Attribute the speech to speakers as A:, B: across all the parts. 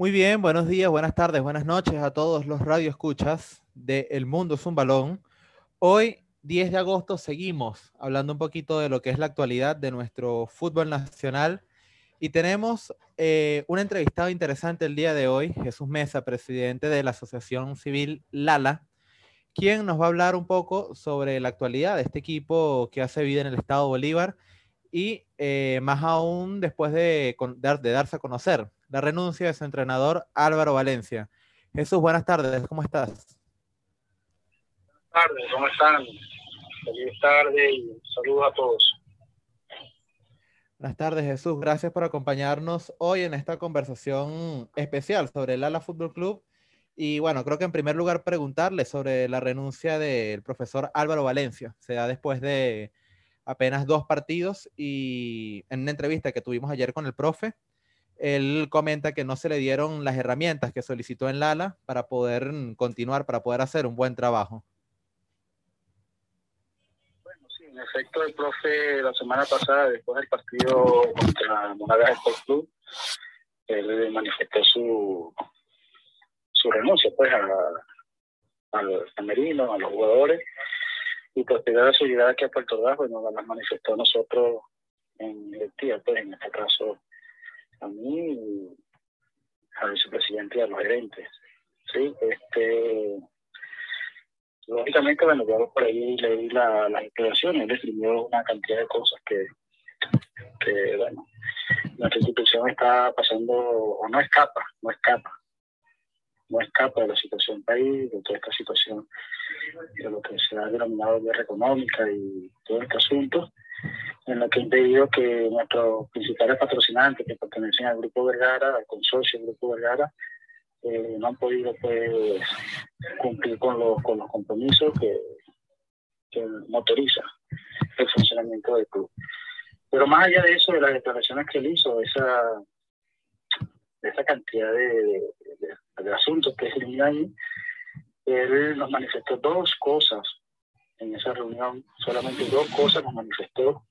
A: Muy bien, buenos días, buenas tardes, buenas noches a todos los radioescuchas de El Mundo es un Balón. Hoy, 10 de agosto, seguimos hablando un poquito de lo que es la actualidad de nuestro fútbol nacional y tenemos eh, un entrevistado interesante el día de hoy, Jesús Mesa, presidente de la Asociación Civil Lala, quien nos va a hablar un poco sobre la actualidad de este equipo que hace vida en el estado Bolívar y eh, más aún después de, de darse a conocer la renuncia de su entrenador Álvaro Valencia. Jesús, buenas tardes, ¿cómo estás?
B: Buenas tardes, ¿cómo están? Feliz tarde y saludos a todos.
A: Buenas tardes, Jesús. Gracias por acompañarnos hoy en esta conversación especial sobre el Ala Fútbol Club. Y bueno, creo que en primer lugar preguntarle sobre la renuncia del profesor Álvaro Valencia. Se da después de apenas dos partidos y en una entrevista que tuvimos ayer con el profe, él comenta que no se le dieron las herramientas que solicitó en Lala para poder continuar, para poder hacer un buen trabajo.
B: Bueno, sí, en efecto, el profe la semana pasada, después del partido contra Monagas Sport Club, él manifestó su, su renuncia pues a, al camerino, a los jugadores, y posterior a su llegada aquí a Puerto Rico, nos las manifestó a nosotros en directiva, pues en este caso a mí, al vicepresidente y a los gerentes. Sí, este, lógicamente, bueno, yo por ahí leí la, las declaraciones, él escribió una cantidad de cosas que, que, bueno, nuestra institución está pasando, o no escapa, no escapa, no escapa de la situación país, de toda esta situación, de lo que se ha denominado guerra económica y todo este asunto lo que ha impedido que nuestros principales patrocinantes que pertenecen al Grupo Vergara, al consorcio del Grupo Vergara, eh, no han podido pues, cumplir con los, compromisos que, motoriza el funcionamiento del club. Pero más allá de eso, de las declaraciones que él hizo, esa, esa cantidad de, de, asuntos que él ahí, él nos manifestó dos cosas en esa reunión, solamente dos cosas nos manifestó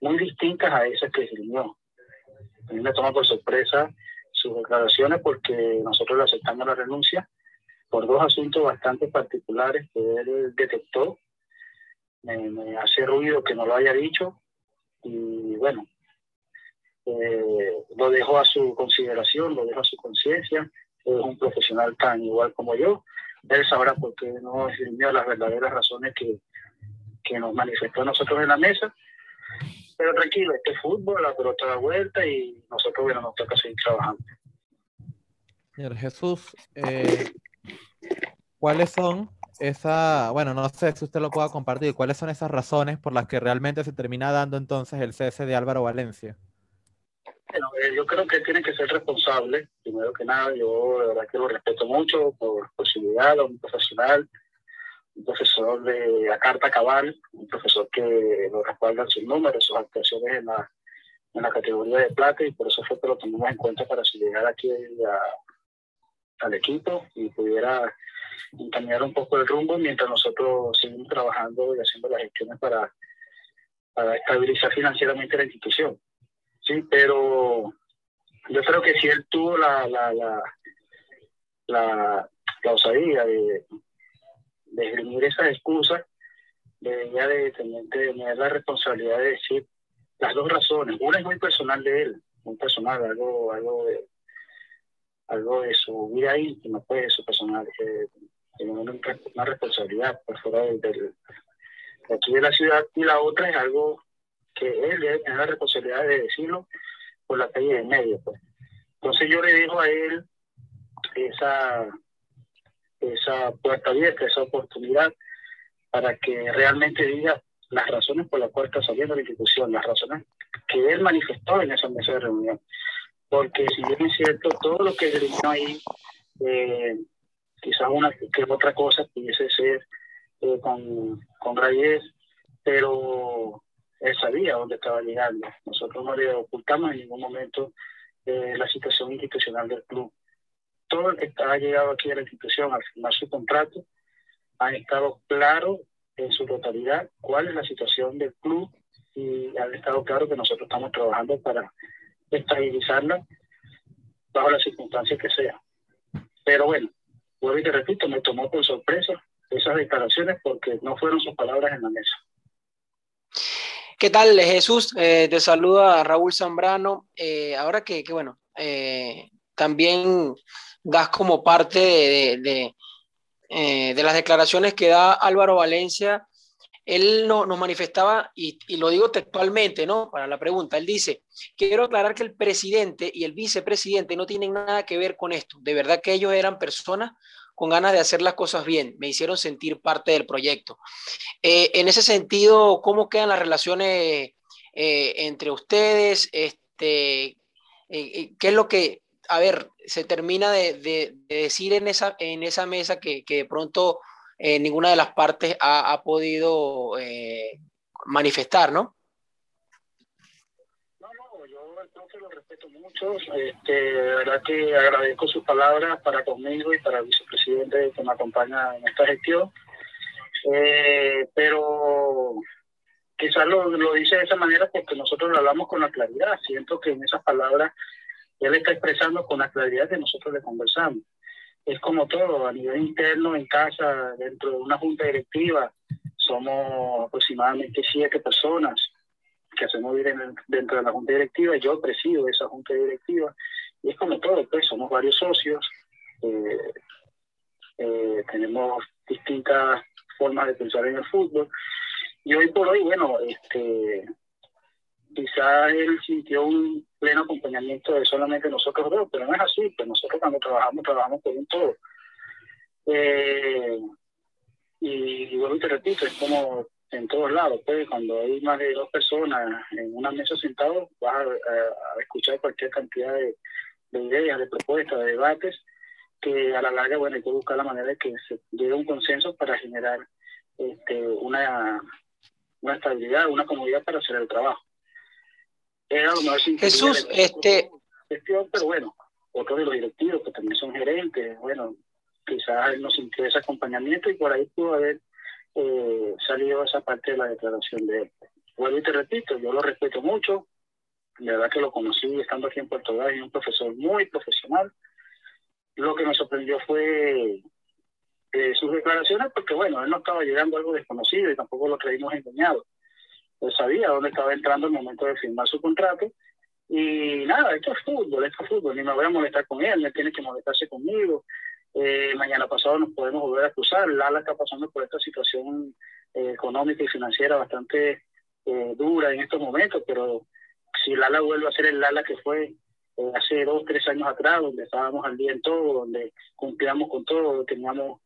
B: muy distintas a esas que escribió. A mí me toma por sorpresa sus declaraciones porque nosotros le aceptamos la renuncia por dos asuntos bastante particulares que él detectó. Me, hace ruido que no lo haya dicho y bueno, eh, lo dejo a su consideración, lo dejo a su conciencia. Es un profesional tan igual como yo. Él sabrá por qué no escribió las verdaderas razones que, que nos manifestó nosotros en la mesa pero tranquilo, este es fútbol, la pelota da vuelta y nosotros, bueno, nos toca seguir trabajando.
A: Señor Jesús, eh, ¿cuáles son esas, bueno, no sé si usted lo pueda compartir, cuáles son esas razones por las que realmente se termina dando entonces el cese de Álvaro Valencia?
B: Bueno, eh, yo creo que tiene que ser responsable, primero que nada, yo de verdad que lo respeto mucho por posibilidad, un profesional, un profesor de la carta cabal, un profesor que lo respalda sus números, sus actuaciones en la, en la categoría de plata y por eso fue que lo tomamos en cuenta para si llegara aquí al equipo y pudiera encaminar un poco el rumbo mientras nosotros seguimos trabajando y haciendo las gestiones para, para estabilizar financieramente la institución. Sí, pero yo creo que si él tuvo la, la, la, la osadía de, de esgrimir esas excusas, debería de tener, la responsabilidad de decir las dos razones. Una es muy personal de él, muy personal, algo, algo de algo de su vida íntima, pues, de su personal, que tiene una, responsabilidad por fuera del, de aquí de la ciudad, y la otra es algo que él debe tener la responsabilidad de decirlo por la calle de medio, pues. Entonces yo le digo a él esa esa puerta abierta, esa oportunidad para que realmente diga las razones por las cuales está saliendo la institución, las razones que él manifestó en esa mesa de reunión. Porque si bien es cierto, todo lo que terminó ahí, eh, quizás una que otra cosa pudiese ser eh, con, con pero él sabía dónde estaba llegando. Nosotros no le ocultamos en ningún momento eh, la situación institucional del club que ha llegado aquí a la institución al firmar su contrato ha estado claro en su totalidad cuál es la situación del club y ha estado claro que nosotros estamos trabajando para estabilizarla bajo las circunstancias que sea. Pero bueno, vuelvo y te repito, me tomó por sorpresa esas declaraciones porque no fueron sus palabras en la mesa.
C: ¿Qué tal, Jesús? Eh, te saluda Raúl Zambrano. Eh, ahora que, bueno, eh, también das como parte de, de, las declaraciones que da Álvaro Valencia, él no, nos manifestaba, y, lo digo textualmente, ¿no? Para la pregunta, él dice, quiero aclarar que el presidente y el vicepresidente no tienen nada que ver con esto. De verdad que ellos eran personas con ganas de hacer las cosas bien, me hicieron sentir parte del proyecto. Eh, en ese sentido, ¿cómo quedan las relaciones eh, entre ustedes? Este, eh, ¿Qué es lo que, a ver, se termina de, decir en esa, mesa que, de pronto ninguna de las partes ha, podido manifestar, ¿no?
B: lo respeto mucho. Este, de verdad que agradezco sus palabras para conmigo y para el vicepresidente que me acompaña en esta gestión. Eh, pero quizás lo, lo dice de esa manera porque nosotros lo hablamos con la claridad. Siento que en esas palabras él está expresando con la claridad que nosotros le conversamos. Es como todo, a nivel interno, en casa, dentro de una junta directiva, somos aproximadamente siete personas que hacemos dentro de la junta directiva, yo presido esa junta directiva, y es como todo, pues somos varios socios, eh, eh, tenemos distintas formas de pensar en el fútbol, y hoy por hoy, bueno, este quizás él sintió un pleno acompañamiento de solamente nosotros dos, pero no es así, pues nosotros cuando trabajamos, trabajamos por un todo. Eh, y, y bueno, te repito, es como en todos lados. Pues cuando hay más de dos personas en una mesa sentados, vas a, escuchar cualquier cantidad de, ideas, de propuestas, de debates, que a la larga, bueno, hay que buscar la manera de que se llegue a un consenso para generar este, una, una estabilidad, una comodidad para hacer el trabajo.
C: Jesús, este...
B: pero bueno, otros de los directivos que también son gerentes, bueno, quizás él no sintió ese acompañamiento y por ahí pudo haber eh, salió esa parte de la declaración de él. Vuelvo y te repito, yo lo respeto mucho, la verdad que lo conocí estando aquí en Puerto Rico, un profesor muy profesional. Lo que me sorprendió fue eh, sus declaraciones, porque bueno, él no estaba llegando a algo desconocido y tampoco lo creímos engañado. Él sabía dónde estaba entrando el momento de firmar su contrato. Y nada, esto es fútbol, esto es fútbol, ni me voy a molestar con él, ni tiene que molestarse conmigo. Eh, mañana pasado nos podemos volver a cruzar. Lala está pasando por esta situación eh, económica y financiera bastante eh, dura en estos momentos, pero si Lala vuelve a ser el Lala que fue hace dos, tres años atrás, donde estábamos al día en todo, donde cumplíamos con todo, teníamos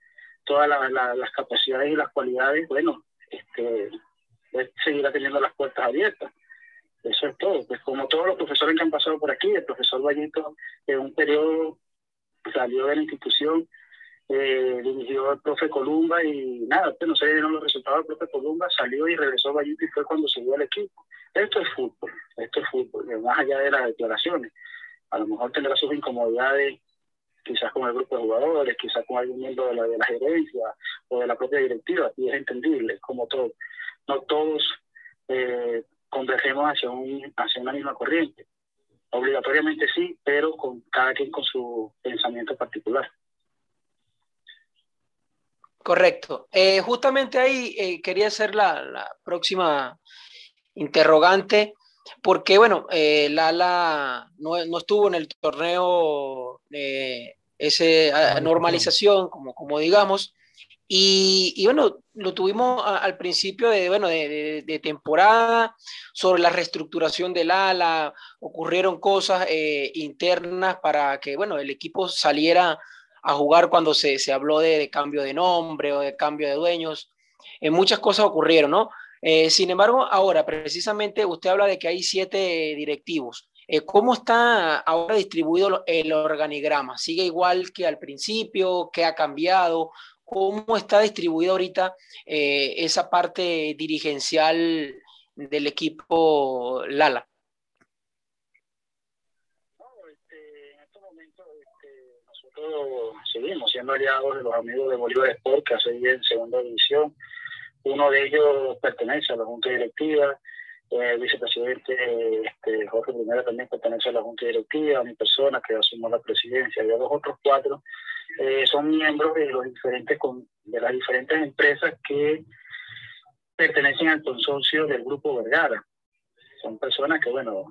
B: todas las capacidades y las cualidades, bueno, este, seguirá teniendo las puertas abiertas. Eso es todo. Pues como todos los profesores que han pasado por aquí, el profesor Vallito en un periodo salió de la institución, eh, dirigió al profe Columba y nada, pues no se dieron los resultados del profe Columba, salió y regresó Bayuti y fue cuando subió al equipo. Esto es fútbol, esto es fútbol, más allá de las declaraciones. A lo mejor tendrá sus incomodidades quizás con el grupo de jugadores, quizás con algún miembro de la, de la gerencia o de la propia directiva, y es entendible, como todo. No todos eh, convergemos hacia, un, hacia una misma corriente. Obligatoriamente sí, pero con cada quien con su pensamiento particular.
C: Correcto. Eh, justamente ahí eh, quería hacer la, próxima interrogante, porque bueno, eh, Lala no, no, estuvo en el torneo de esa normalización, como, como digamos, y, bueno, lo tuvimos al principio de, bueno, de, temporada, sobre la reestructuración del ala, ocurrieron cosas eh, internas para que, bueno, el equipo saliera a jugar cuando se, se habló de, cambio de nombre o de cambio de dueños. Eh, muchas cosas ocurrieron, ¿no? Eh, sin embargo, ahora, precisamente, usted habla de que hay siete directivos. ¿Cómo está ahora distribuido el organigrama? ¿Sigue igual que al principio? ¿Qué ha cambiado? ¿Cómo está distribuida ahorita eh, esa parte dirigencial del equipo Lala?
B: Este, momentos este, nosotros seguimos siendo aliados de los amigos de Bolívar Sport que hace en segunda división. Uno de ellos pertenece a la Junta Directiva. el vicepresidente este, Jorge Primero también pertenece a la Junta Directiva, mi persona que asumo la presidencia, y los otros cuatro eh, son miembros de, los diferentes, de las diferentes empresas que pertenecen al consorcio del Grupo Vergara. Son personas que, bueno,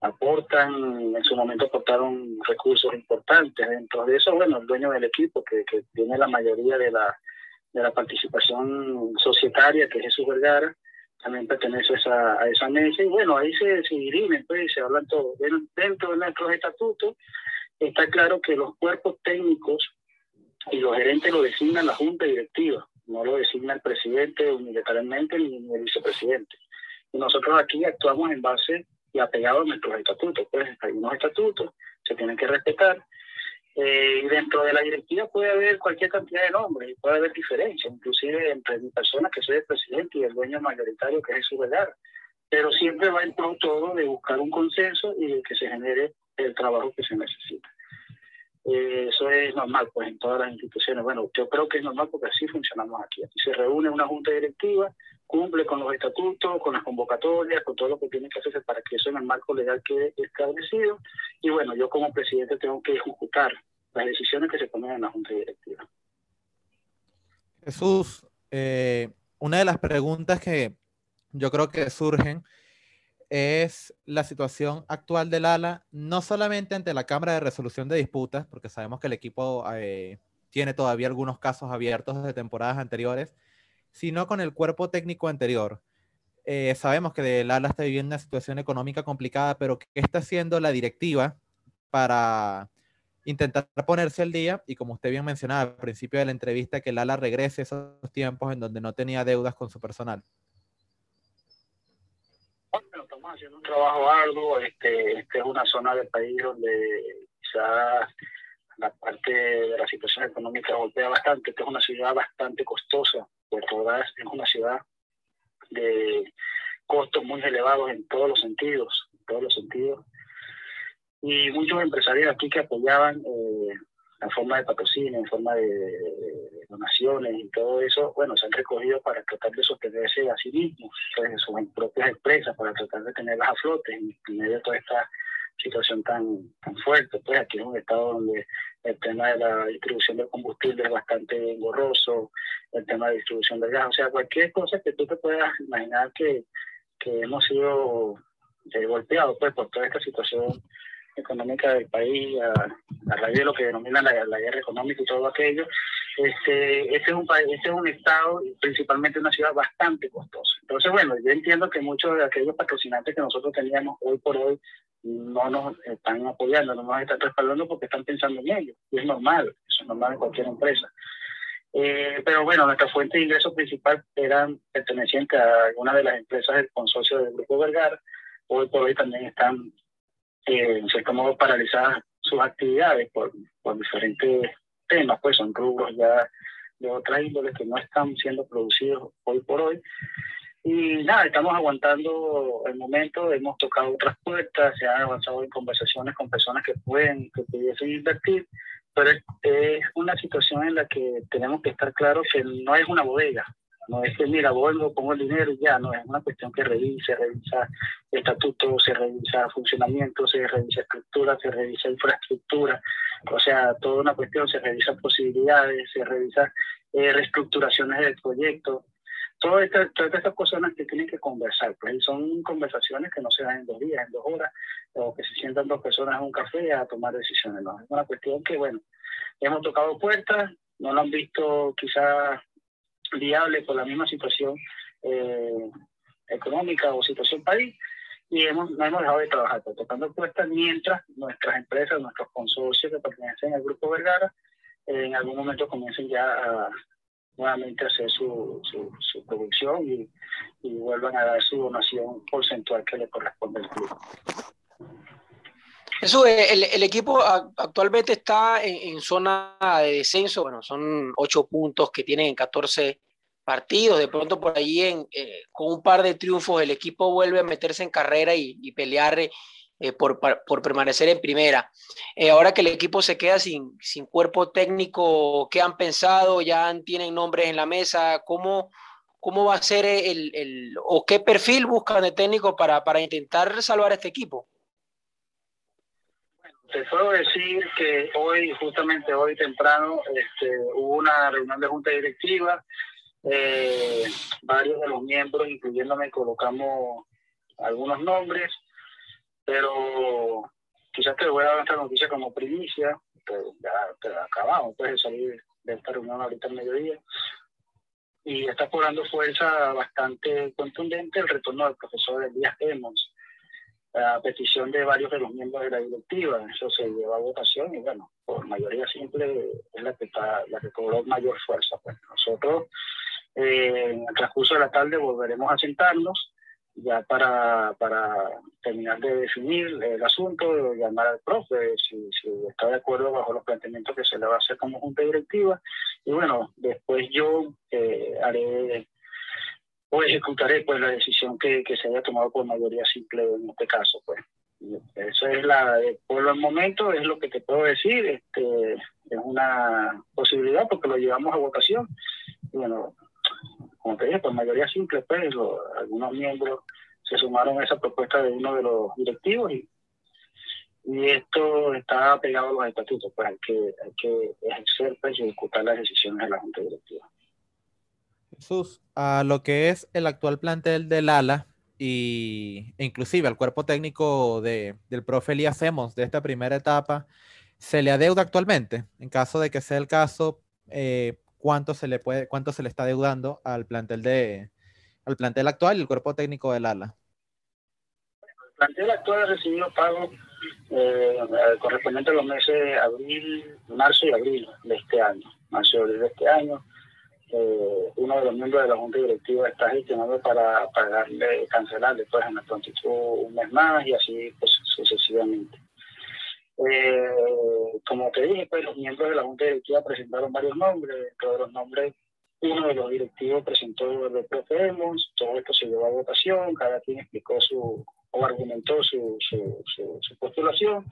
B: aportan, en su momento aportaron recursos importantes. Dentro de eso, bueno, el dueño del equipo, que, que tiene la mayoría de la, de la participación societaria, que es Jesús Vergara, también pertenece a esa, mesa. Y bueno, ahí se, se dirimen, pues, se hablan todo. Dentro de nuestros estatutos está claro que los cuerpos técnicos y los gerentes lo designan la junta directiva, no lo designa el presidente unilateralmente ni el vicepresidente. Y nosotros aquí actuamos en base y apegados a nuestros estatutos. Pues hay unos estatutos, se tienen que respetar. Eh, y dentro de la directiva puede haber cualquier cantidad de nombres, puede haber diferencias, inclusive entre mi persona que soy el presidente y el dueño mayoritario que es Jesús Velar. Pero siempre va en pro todo de buscar un consenso y de que se genere el trabajo que se necesita. Eh, eso es normal pues en todas las instituciones. Bueno, yo creo que es normal porque así funcionamos aquí. Aquí se reúne una junta directiva, cumple con los estatutos, con las convocatorias, con todo lo que tiene que hacerse para que eso en el marco legal quede establecido. Y bueno, yo como presidente tengo que ejecutar las decisiones que se tomen en la junta directiva.
A: Jesús, eh, una de las preguntas que yo creo que surgen es la situación actual del ALA, no solamente ante la Cámara de Resolución de Disputas, porque sabemos que el equipo eh, tiene todavía algunos casos abiertos de temporadas anteriores, sino con el cuerpo técnico anterior. Eh, sabemos que el ALA está viviendo una situación económica complicada, pero ¿qué está haciendo la directiva para intentar ponerse al día? Y como usted bien mencionaba al principio de la entrevista, que el ALA regrese esos tiempos en donde no tenía deudas con su personal
B: haciendo un trabajo arduo. Este, este es una zona del país donde quizás la parte de la situación económica golpea bastante. Esta es una ciudad bastante costosa. Puerto Ordaz es una ciudad de costos muy elevados en todos los sentidos, en todos los sentidos. Y muchos empresarios aquí que apoyaban eh, en forma de patrocinio, en forma de, donaciones y todo eso, bueno, se han recogido para tratar de sostenerse a sí mismos, pues, sus propias empresas, para tratar de tenerlas a flote en medio de toda esta situación tan, tan fuerte. Pues aquí es un estado donde el tema de la distribución del combustible es bastante engorroso, el tema de distribución del gas, o sea, cualquier cosa que tú te puedas imaginar que, que hemos sido eh, golpeados pues, por toda esta situación económica del país, a, raíz de lo que denominan la, guerra económica y todo aquello, este, este, es un país, este es un estado y principalmente una ciudad bastante costosa. Entonces, bueno, yo entiendo que muchos de aquellos patrocinantes que nosotros teníamos hoy por hoy no nos están apoyando, no nos están respaldando porque están pensando en ello. Y es normal, es normal en cualquier empresa. Eh, pero bueno, nuestra fuente de ingreso principal eran pertenecientes a algunas de las empresas del consorcio del Grupo Vergara. Hoy por hoy también están eh, en cierto modo paralizadas sus actividades por, por diferentes temas, pues son rubros ya de otra índole que no están siendo producidos hoy por hoy. Y nada, estamos aguantando el momento, hemos tocado otras puertas, se han avanzado en conversaciones con personas que pueden, que pudiesen invertir, pero es una situación en la que tenemos que estar claros que no es una bodega, no es que, mira, vuelvo, pongo el dinero y ya, no, es una cuestión que revise, revisa estatuto, se revisa funcionamiento, se revisa estructura, se revisa infraestructura, o sea, toda una cuestión, se revisa posibilidades, se revisa eh, reestructuraciones del proyecto. Todas estas, todas estas cosas que tienen que conversar, pues son conversaciones que no se dan en dos días, en dos horas, o que se sientan dos personas en un café a tomar decisiones, no, es una cuestión que, bueno, hemos tocado puertas, no lo han visto quizás viable por la misma situación eh, económica o situación país y hemos, no hemos dejado de trabajar, pues, tocando puestas mientras nuestras empresas, nuestros consorcios que pertenecen al Grupo Vergara, en algún momento comiencen ya a nuevamente hacer su, su, producción y, vuelvan a dar su donación porcentual que le corresponde al club.
C: Eso, el, el, equipo actualmente está en, zona de descenso, bueno, son ocho puntos que tienen en 14 partidos, de pronto por en, eh, con un par de triunfos el equipo vuelve a meterse en carrera y, pelear eh, por, por, permanecer en primera. Eh, ahora que el equipo se queda sin, sin cuerpo técnico, ¿qué han pensado? ¿Ya tienen nombres en la mesa? ¿Cómo, cómo va a ser el, el, o qué perfil buscan de técnico para, para intentar salvar este equipo.
B: Puedo decir que hoy, justamente hoy temprano, este, hubo una reunión de junta directiva. Eh, varios de los miembros, incluyéndome, colocamos algunos nombres, pero quizás te voy a dar esta noticia como primicia, pero ya, acabamos pues, de salir de esta reunión ahorita al mediodía. Y está cobrando fuerza bastante contundente el retorno del profesor Elías Emos a petición de varios de los miembros de la directiva. Eso se lleva a votación y bueno, por mayoría simple es la que, está, la que cobró mayor fuerza. Pues nosotros eh, en el transcurso de la tarde volveremos a sentarnos ya para, para terminar de definir el asunto, llamar al profe si, si está de acuerdo bajo los planteamientos que se le va a hacer como junta directiva. Y bueno, después yo eh, haré o ejecutaré pues la decisión que, que, se haya tomado por mayoría simple en este caso pues eso es la por el momento es lo que te puedo decir este es una posibilidad porque lo llevamos a votación y bueno como te dije por mayoría simple pues algunos miembros se sumaron a esa propuesta de uno de los directivos y y esto está pegado a los estatutos, pues hay que, hay que ejercer pues, ejecutar las decisiones de la Junta Directiva.
A: Jesús, a lo que es el actual plantel del ALA y, e inclusive al cuerpo técnico de, del profe Elías Hacemos de esta primera etapa, ¿se le adeuda actualmente? En caso de que sea el caso, eh, ¿cuánto, se le puede, ¿cuánto se le está adeudando al plantel, de, al plantel actual y el cuerpo técnico del ALA?
B: El plantel actual ha recibido pagos eh, correspondientes a los meses de abril, marzo y abril de este año, marzo y abril de este año eh, uno de los miembros de la Junta Directiva está gestionando para pagarle, cancelarle pues en la prontitud un mes más y así pues sucesivamente. Eh, como te dije, pues los miembros de la Junta Directiva presentaron varios nombres, de los nombres uno de los directivos presentó el profe todo esto se llevó a votación, cada quien explicó su o argumentó su, su, su, postulación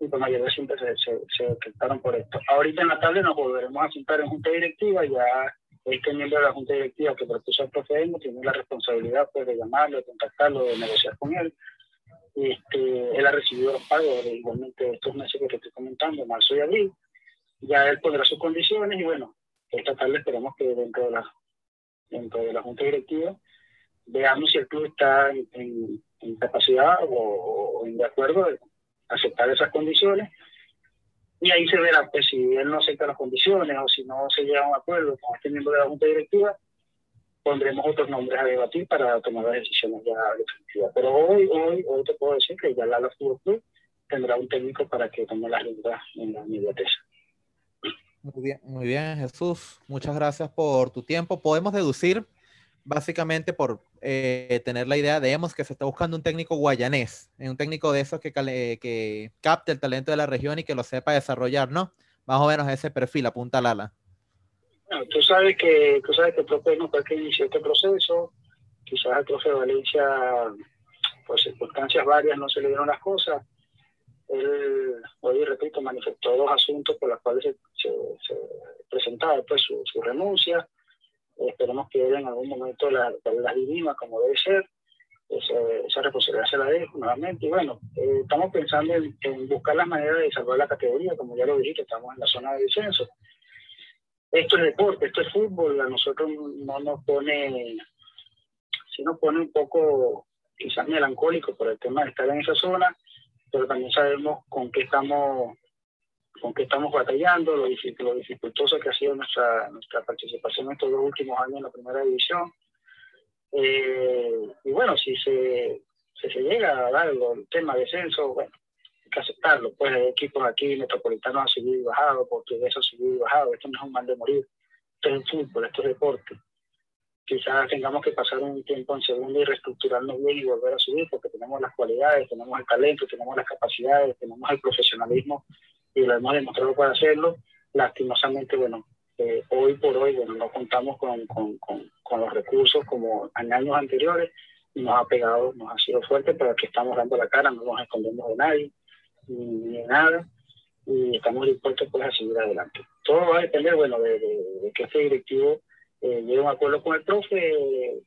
B: y por mayoría siempre se, se, se por esto. Ahorita en la tarde nos volveremos a sentar en junta directiva, ya este miembro de la Junta Directiva que propuso el profe tiene la responsabilidad pues, de llamarlo, de contactarlo, de negociar con él. Este, él ha recibido los pagos de igualmente estos meses que te estoy comentando, marzo y abril. Ya él pondrá sus condiciones y bueno, esta tarde esperemos que dentro de la, dentro de la Junta Directiva veamos si el club está en, capacidad o, o, de acuerdo de aceptar esas condiciones y ahí se verá, pues si él no acepta las condiciones o si no se llega a un acuerdo con este miembro de la Junta Directiva, pondremos otros nombres a debatir para tomar las decisiones ya definitivas. Pero hoy, hoy, hoy te puedo decir que ya la Fútbol Club tendrá un técnico para que tome las riendas en la inmediatez.
A: Muy bien, muy bien, Jesús. Muchas gracias por tu tiempo. Podemos deducir básicamente por eh, tener la idea, digamos que se está buscando un técnico guayanés, un técnico de esos que, que capte el talento de la región y que lo sepa desarrollar, ¿no? Más o menos ese perfil, apunta Lala.
B: Bueno, tú sabes que tú sabes que el profe fue que inició este proceso, quizás el profe de Valencia, por circunstancias varias, no se le dieron las cosas. Él, hoy repito, manifestó dos asuntos por los cuales se, presentaba pues, su, su renuncia esperemos que él en algún momento las la dirima como debe ser, esa, responsabilidad se la dé nuevamente. Y bueno, eh, estamos pensando en, buscar las maneras de salvar la categoría, como ya lo dije, estamos en la zona de descenso. Esto es deporte, esto es fútbol, a nosotros no nos pone, sí nos pone un poco quizás melancólico por el tema de estar en esa zona, pero también sabemos con qué estamos con qué estamos batallando, lo, lo dificultoso que ha sido nuestra, nuestra participación estos dos últimos años en la primera división. Eh, y bueno, si se, se llega a dar el tema de descenso, bueno, hay que aceptarlo. Pues hay equipos aquí metropolitanos han subido y bajado, portugueses han subido y bajado. Esto no es un mal de morir. Esto es fútbol, esto es deporte. Quizás tengamos que pasar un tiempo en segundo y reestructurarnos bien y volver a subir porque tenemos las cualidades, tenemos el talento, tenemos las capacidades, tenemos el profesionalismo y lo hemos demostrado para hacerlo. Lastimosamente, bueno, eh, hoy por hoy, bueno, no contamos con, con, con, los recursos como en años anteriores y nos ha pegado, nos ha sido fuerte, pero aquí estamos dando la cara, no nos escondemos de nadie ni de nada y estamos dispuestos pues, a seguir adelante. Todo va a depender, bueno, de, que este directivo eh, llegué a un acuerdo con el profe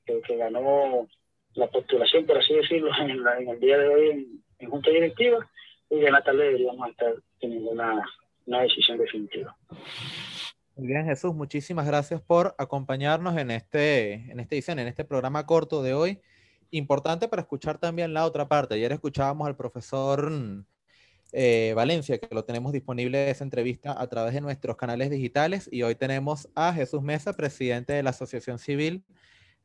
B: que, ganó la postulación, por así decirlo, en, el día de hoy en, junta directiva y de la tarde deberíamos estar teniendo una, una decisión definitiva.
A: Muy bien, Jesús, muchísimas gracias por acompañarnos en este, en esta edición, en este programa corto de hoy. Importante para escuchar también la otra parte. Ayer escuchábamos al profesor eh, Valencia, que lo tenemos disponible esa entrevista a través de nuestros canales digitales. Y hoy tenemos a Jesús Mesa, presidente de la Asociación Civil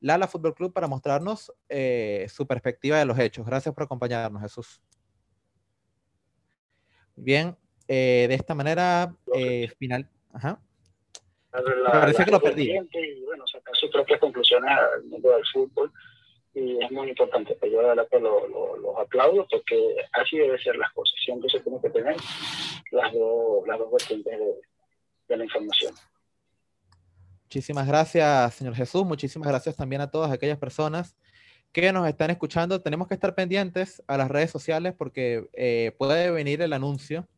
A: Lala Fútbol Club, para mostrarnos eh, su perspectiva de los hechos. Gracias por acompañarnos, Jesús. Bien, eh, de esta manera, final. Ajá.
B: parece que lo perdí. Y bueno, sacar sus propias conclusiones al mundo del fútbol y es muy importante. Pues yo de verdad que los aplaudo porque así debe ser las cosas. Siempre se tiene que tener las dos, las dos vertientes de, de la información.
A: Muchísimas gracias, señor Jesús. Muchísimas gracias también a todas aquellas personas que nos están escuchando. Tenemos que estar pendientes a las redes sociales porque eh, puede venir el anuncio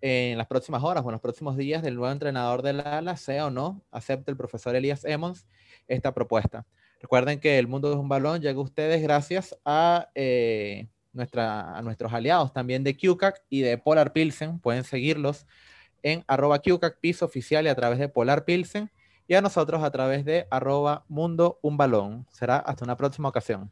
A: en las próximas horas o en los próximos días del nuevo entrenador del ala, sea o no, acepte el profesor Elías Emmons esta propuesta. Recuerden que el mundo es un balón llega a ustedes gracias a, eh, nuestra, a nuestros aliados también de QCAC y de Polar Pilsen. Pueden seguirlos en arroba QCAC piso oficial y a través de Polar Pilsen y a nosotros a través de arroba mundo un balón. Será hasta una próxima ocasión.